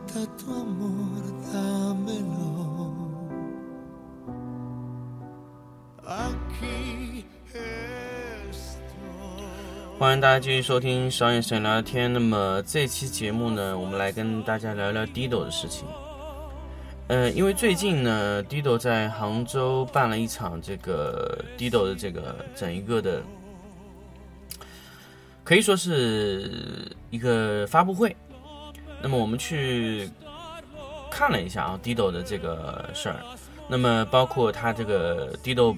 importa tu amor, dámelo. Aquí estoy. 欢迎大家继续收听商业摄影聊聊天。那么这期节目呢，我们来跟大家聊聊 Dido 的事情。呃，因为最近呢，Dido 在杭州办了一场这个 Dido 的这个整一个的，可以说是一个发布会。那么我们去看了一下啊，Dido 的这个事儿。那么包括他这个 Dido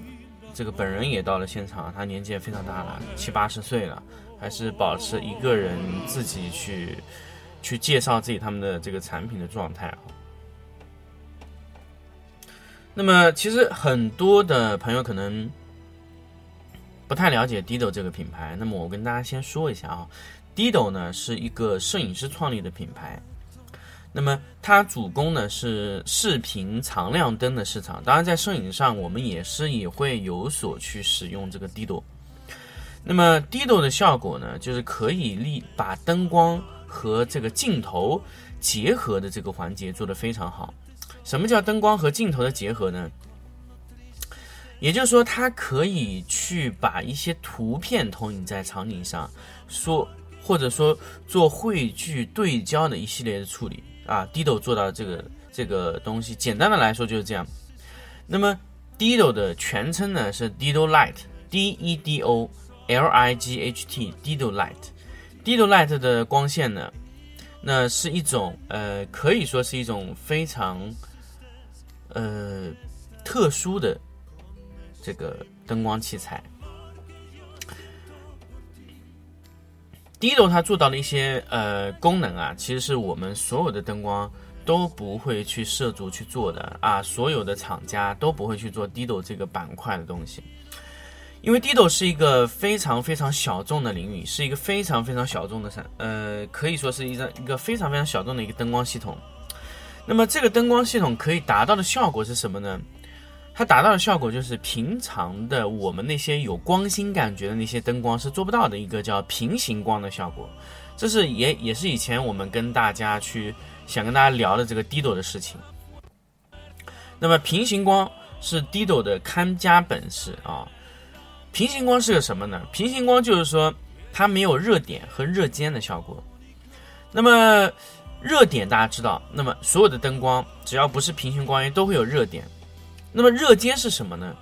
这个本人也到了现场，他年纪也非常大了，七八十岁了，还是保持一个人自己去去介绍自己他们的这个产品的状态啊。那么其实很多的朋友可能不太了解 Dido 这个品牌，那么我跟大家先说一下啊，Dido 呢是一个摄影师创立的品牌。那么它主攻呢是视频长亮灯的市场，当然在摄影上我们也是也会有所去使用这个 Dido。那么 Dido 的效果呢，就是可以立把灯光和这个镜头结合的这个环节做得非常好。什么叫灯光和镜头的结合呢？也就是说，它可以去把一些图片投影在场景上，说或者说做汇聚对焦的一系列的处理啊。Dido 做到这个这个东西，简单的来说就是这样。那么 Dido 的全称呢是 Dido Light，D E D O L I G H T，Dido Light。Dido Light 的光线呢，那是一种呃，可以说是一种非常呃特殊的这个灯光器材。Dido 它做到了一些呃功能啊，其实是我们所有的灯光都不会去涉足去做的啊，所有的厂家都不会去做 Dido 这个板块的东西，因为 Dido 是一个非常非常小众的领域，是一个非常非常小众的产，呃，可以说是一个一个非常非常小众的一个灯光系统。那么这个灯光系统可以达到的效果是什么呢？它达到的效果就是平常的我们那些有光心感觉的那些灯光是做不到的一个叫平行光的效果。这是也也是以前我们跟大家去想跟大家聊的这个 Dido 的事情。那么平行光是 Dido 的看家本事啊。平行光是个什么呢？平行光就是说它没有热点和热尖的效果。那么热点大家知道，那么所有的灯光只要不是平行光源都会有热点。那么热尖是什么呢？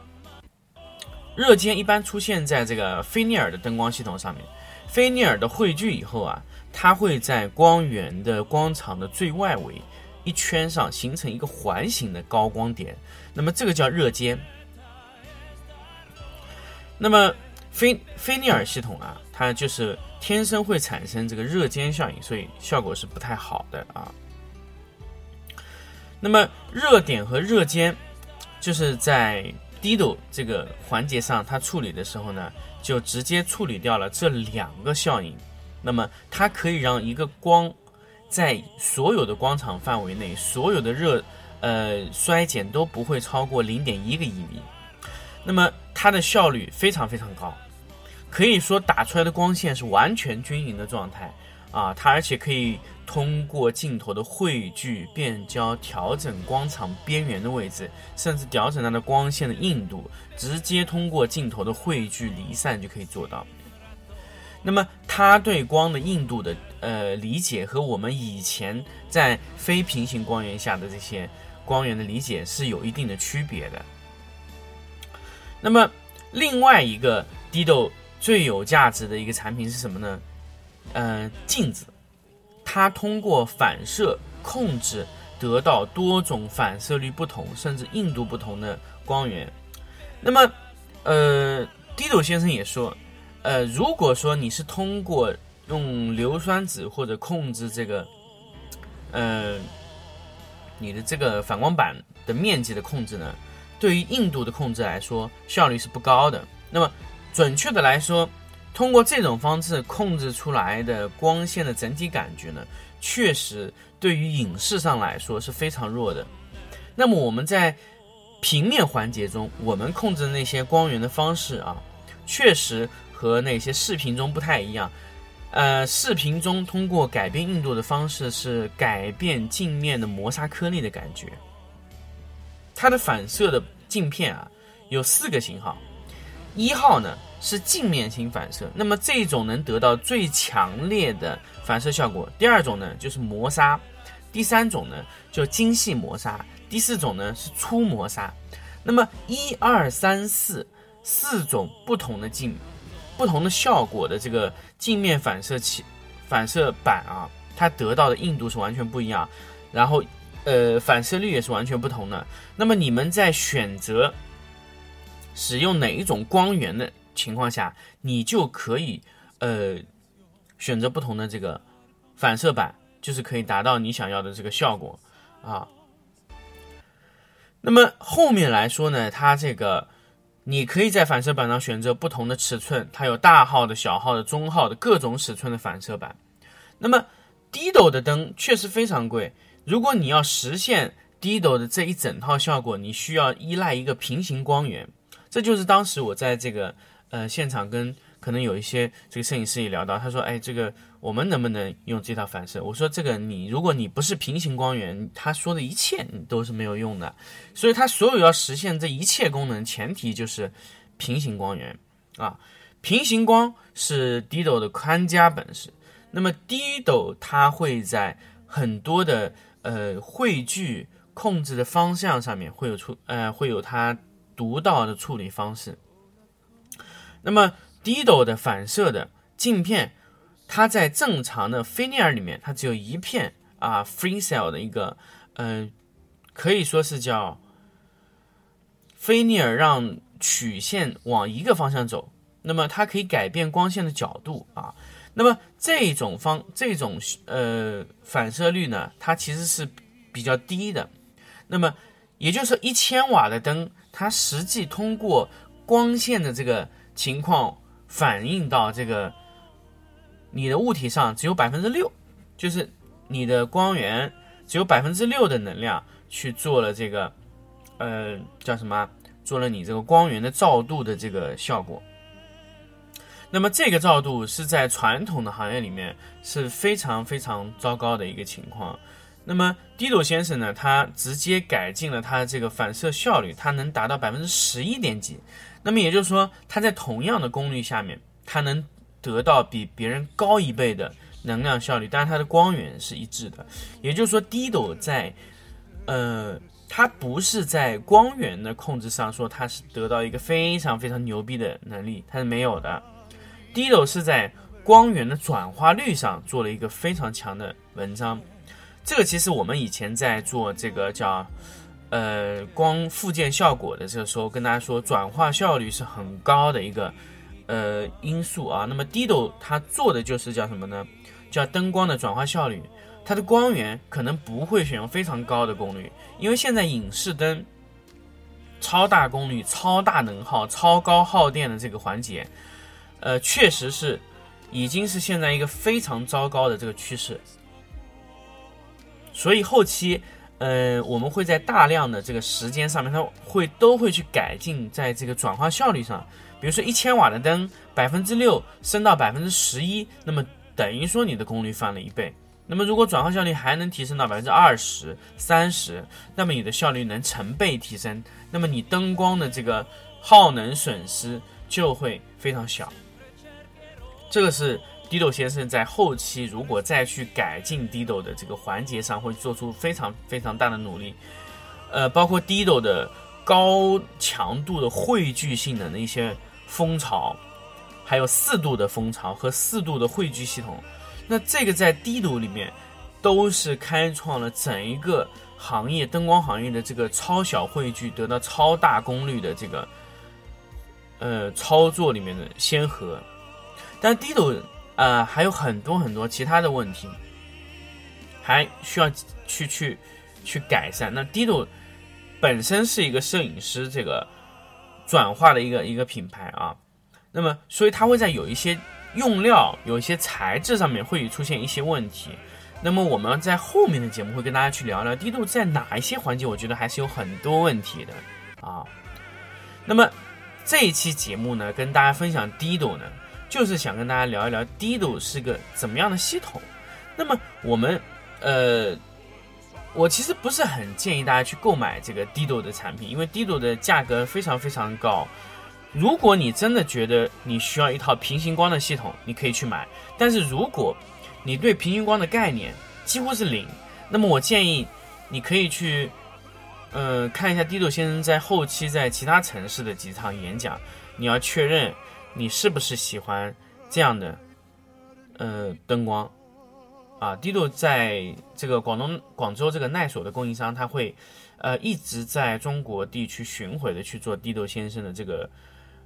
热尖一般出现在这个菲涅尔的灯光系统上面。菲涅尔的汇聚以后啊，它会在光源的光场的最外围一圈上形成一个环形的高光点，那么这个叫热尖。那么菲菲涅尔系统啊，它就是天生会产生这个热尖效应，所以效果是不太好的啊。那么热点和热尖。就是在 Dido 这个环节上，它处理的时候呢，就直接处理掉了这两个效应。那么它可以让一个光在所有的光场范围内，所有的热呃衰减都不会超过零点一个亿米。那么它的效率非常非常高，可以说打出来的光线是完全均匀的状态啊。它而且可以通过镜头的汇聚、变焦、调整光场边缘的位置，甚至调整它的光线的硬度，直接通过镜头的汇聚、离散就可以做到。那么它对光的硬度的呃理解和我们以前在非平行光源下的这些光源的理解是有一定的区别的。那么另外一个 Dido 最有价值的一个产品是什么呢？呃，镜子，它通过反射控制得到多种反射率不同甚至硬度不同的光源。那么，呃，Dido 先生也说，呃，如果说你是通过用硫酸纸或者控制这个呃，你的这个反光板的面积的控制呢，对于硬度的控制来说，效率是不高的。那么，准确的来说，通过这种方式控制出来的光线的整体感觉呢，确实对于影视上来说是非常弱的。那么我们在平面环节中，我们控制的那些光源的方式啊，确实和那些视频中不太一样。呃，视频中通过改变硬度的方式是改变镜面的磨砂颗粒的感觉。它的反射的镜片啊有四个型号，一号呢是镜面型反射，那么这种能得到最强烈的反射效果。第二种呢就是磨砂，第三种呢叫精细磨砂，第四种呢是粗磨砂。那么一二三四四种不同的镜。不同的效果的这个镜面反射器、反射板啊，它得到的硬度是完全不一样，然后呃反射率也是完全不同的。那么你们在选择使用哪一种光源的情况下，你就可以呃选择不同的这个反射板，就是可以达到你想要的这个效果啊。那么后面来说呢，它这个。你可以在反射板上选择不同的尺寸，它有大号的、小号的、中号的各种尺寸的反射板。那么低斗的灯确实非常贵，如果你要实现低斗的这一整套效果，你需要依赖一个平行光源。这就是当时我在这个呃现场跟。可能有一些这个摄影师也聊到，他说：“哎，这个我们能不能用这套反射？”我说：“这个你如果你不是平行光源，他说的一切你都是没有用的。所以，他所有要实现这一切功能，前提就是平行光源啊。平行光是低斗的看家本事。那么低斗它会在很多的呃汇聚控制的方向上面会有出呃会有它独到的处理方式。那么。低斗的反射的镜片，它在正常的菲涅尔里面，它只有一片啊，free cell 的一个，嗯，可以说是叫菲涅尔让曲线往一个方向走，那么它可以改变光线的角度啊。那么这种方这种呃反射率呢，它其实是比较低的。那么也就是说，一千瓦的灯，它实际通过光线的这个情况。反映到这个你的物体上只有百分之六，就是你的光源只有百分之六的能量去做了这个，呃，叫什么？做了你这个光源的照度的这个效果。那么这个照度是在传统的行业里面是非常非常糟糕的一个情况。那么低斗先生呢，他直接改进了他的这个反射效率，它能达到百分之十一点几。那么也就是说，它在同样的功率下面，它能得到比别人高一倍的能量效率，但是它的光源是一致的。也就是说，低斗在，呃，它不是在光源的控制上说它是得到一个非常非常牛逼的能力，它是没有的。低斗是在光源的转化率上做了一个非常强的文章。这个其实我们以前在做这个叫。呃，光附件效果的这个时候，跟大家说，转化效率是很高的一个呃因素啊。那么低斗它做的就是叫什么呢？叫灯光的转化效率。它的光源可能不会选用非常高的功率，因为现在影视灯超大功率、超大能耗、超高耗电的这个环节，呃，确实是已经是现在一个非常糟糕的这个趋势。所以后期。呃，我们会在大量的这个时间上面，它会都会去改进在这个转化效率上。比如说一千瓦的灯，百分之六升到百分之十一，那么等于说你的功率翻了一倍。那么如果转化效率还能提升到百分之二十三十，那么你的效率能成倍提升，那么你灯光的这个耗能损失就会非常小。这个是。低斗先生在后期如果再去改进低斗的这个环节上，会做出非常非常大的努力，呃，包括低斗的高强度的汇聚性能的一些蜂巢，还有四度的蜂巢和四度的汇聚系统，那这个在低斗里面都是开创了整一个行业灯光行业的这个超小汇聚得到超大功率的这个呃操作里面的先河，但低斗。呃，还有很多很多其他的问题，还需要去去去改善。那 Dido 本身是一个摄影师这个转化的一个一个品牌啊，那么所以它会在有一些用料、有一些材质上面会出现一些问题。那么我们在后面的节目会跟大家去聊聊 Dido 在哪一些环节，我觉得还是有很多问题的啊。那么这一期节目呢，跟大家分享 Dido 呢，就是想跟大家聊一聊 Dido 是个怎么样的系统。那么我们呃。我其实不是很建议大家去购买这个 Dido 的产品，因为 Dido 的价格非常非常高。如果你真的觉得你需要一套平行光的系统，你可以去买。但是如果你对平行光的概念几乎是零，那么我建议你可以去，呃，看一下 Dido 先生在后期在其他城市的几场演讲，你要确认你是不是喜欢这样的，呃，灯光。啊，Dido 在这个广东广州这个奈索的供应商，他会，呃，一直在中国地区巡回的去做 Dido 先生的这个，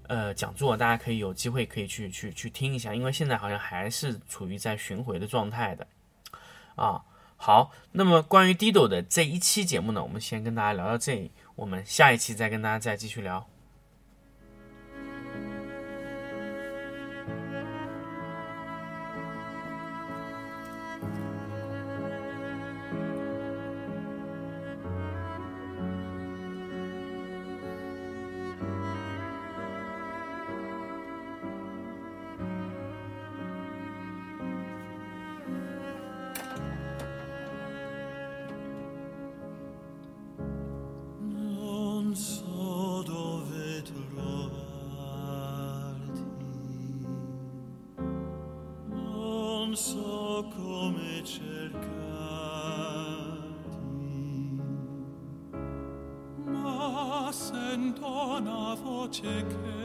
呃，讲座，大家可以有机会可以去去去听一下，因为现在好像还是处于在巡回的状态的。啊，好，那么关于 Dido 的这一期节目呢，我们先跟大家聊到这里，我们下一期再跟大家再继续聊。non so come cercarti, ma sento una voce che